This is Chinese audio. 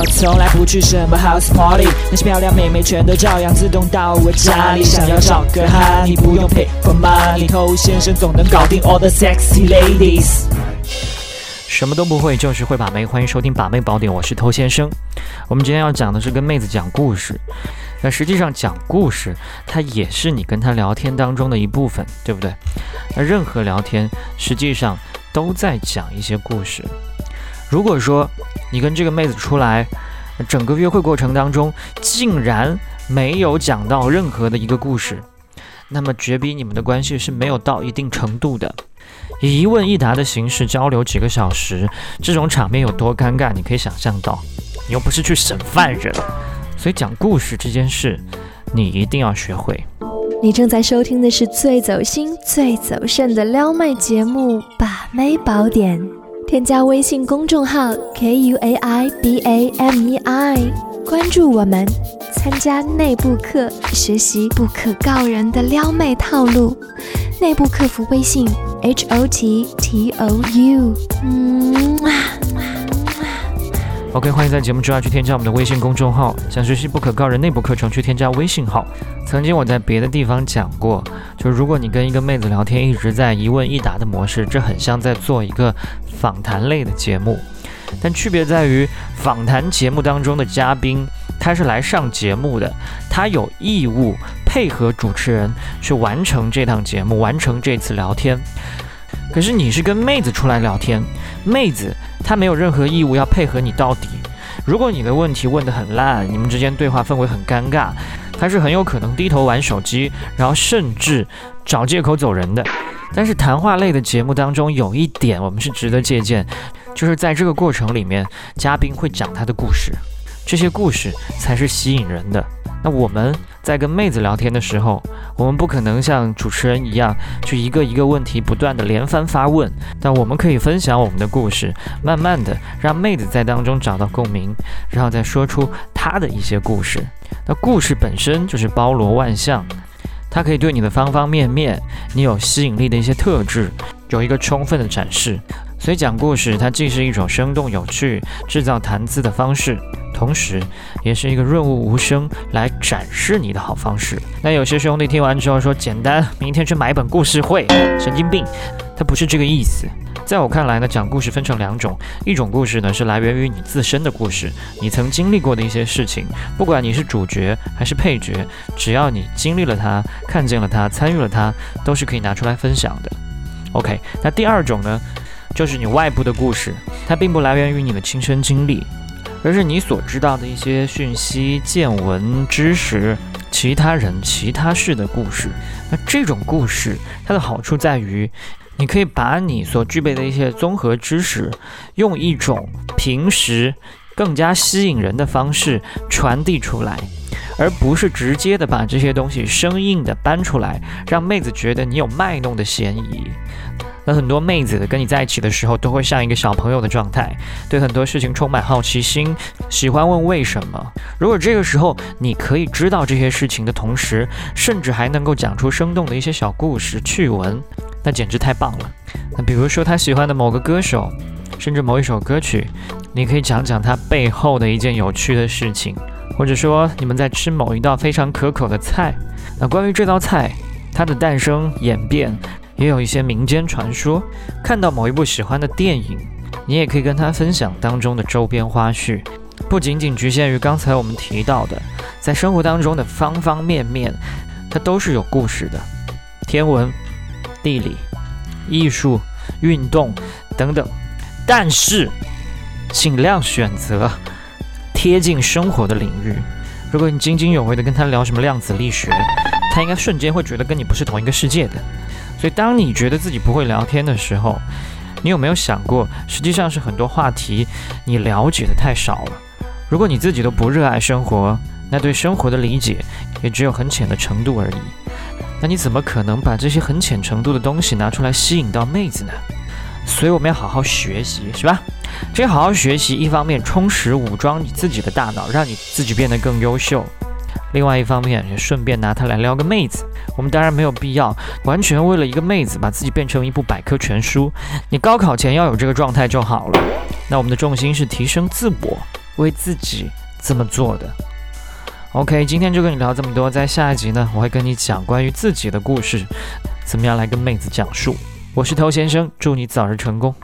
我从来不去什么 house party，那些漂亮妹妹全都照样自动到我家里。想要找个哈，你不用 pay for money，偷先生总能搞定 all the sexy ladies。什么都不会，就是会把妹。欢迎收听把妹宝典，我是偷先生。我们今天要讲的是跟妹子讲故事。那实际上讲故事，它也是你跟她聊天当中的一部分，对不对？那任何聊天实际上都在讲一些故事。如果说你跟这个妹子出来，整个约会过程当中竟然没有讲到任何的一个故事，那么绝逼你们的关系是没有到一定程度的。以一问一答的形式交流几个小时，这种场面有多尴尬，你可以想象到。你又不是去审犯人，所以讲故事这件事，你一定要学会。你正在收听的是最走心、最走肾的撩妹节目《把妹宝典》，添加微信公众号 k u a i b a m e i，关注我们，参加内部课，学习不可告人的撩妹套路。内部客服微信 h o t t o u，嗯。OK，欢迎在节目之外去添加我们的微信公众号。想学习不可告人内部课程，去添加微信号。曾经我在别的地方讲过，就是如果你跟一个妹子聊天，一直在一问一答的模式，这很像在做一个访谈类的节目。但区别在于，访谈节目当中的嘉宾他是来上节目的，他有义务配合主持人去完成这档节目，完成这次聊天。可是你是跟妹子出来聊天，妹子她没有任何义务要配合你到底。如果你的问题问得很烂，你们之间对话氛围很尴尬，她是很有可能低头玩手机，然后甚至找借口走人的。但是谈话类的节目当中有一点我们是值得借鉴，就是在这个过程里面，嘉宾会讲他的故事，这些故事才是吸引人的。那我们在跟妹子聊天的时候，我们不可能像主持人一样，去一个一个问题不断的连番发问，但我们可以分享我们的故事，慢慢的让妹子在当中找到共鸣，然后再说出她的一些故事。那故事本身就是包罗万象，它可以对你的方方面面，你有吸引力的一些特质，有一个充分的展示。所以讲故事，它既是一种生动有趣、制造谈资的方式。同时，也是一个润物无声来展示你的好方式。那有些兄弟听完之后说：“简单，明天去买本故事会。”神经病，他不是这个意思。在我看来呢，讲故事分成两种，一种故事呢是来源于你自身的故事，你曾经历过的一些事情，不管你是主角还是配角，只要你经历了它、看见了它、参与了它，都是可以拿出来分享的。OK，那第二种呢，就是你外部的故事，它并不来源于你的亲身经历。而是你所知道的一些讯息、见闻、知识、其他人、其他事的故事。那这种故事，它的好处在于，你可以把你所具备的一些综合知识，用一种平时更加吸引人的方式传递出来，而不是直接的把这些东西生硬的搬出来，让妹子觉得你有卖弄的嫌疑。那很多妹子跟你在一起的时候，都会像一个小朋友的状态，对很多事情充满好奇心，喜欢问为什么。如果这个时候你可以知道这些事情的同时，甚至还能够讲出生动的一些小故事趣闻，那简直太棒了。那比如说他喜欢的某个歌手，甚至某一首歌曲，你可以讲讲他背后的一件有趣的事情，或者说你们在吃某一道非常可口的菜，那关于这道菜，它的诞生演变。也有一些民间传说，看到某一部喜欢的电影，你也可以跟他分享当中的周边花絮，不仅仅局限于刚才我们提到的，在生活当中的方方面面，它都是有故事的，天文、地理、艺术、运动等等。但是，尽量选择贴近生活的领域。如果你津津有味的跟他聊什么量子力学，他应该瞬间会觉得跟你不是同一个世界的。所以，当你觉得自己不会聊天的时候，你有没有想过，实际上是很多话题你了解的太少了？如果你自己都不热爱生活，那对生活的理解也只有很浅的程度而已。那你怎么可能把这些很浅程度的东西拿出来吸引到妹子呢？所以我们要好好学习，是吧？这好好学习，一方面充实武装你自己的大脑，让你自己变得更优秀。另外一方面，也顺便拿它来撩个妹子。我们当然没有必要完全为了一个妹子把自己变成一部百科全书。你高考前要有这个状态就好了。那我们的重心是提升自我，为自己这么做的。OK，今天就跟你聊这么多，在下一集呢，我会跟你讲关于自己的故事，怎么样来跟妹子讲述。我是头先生，祝你早日成功。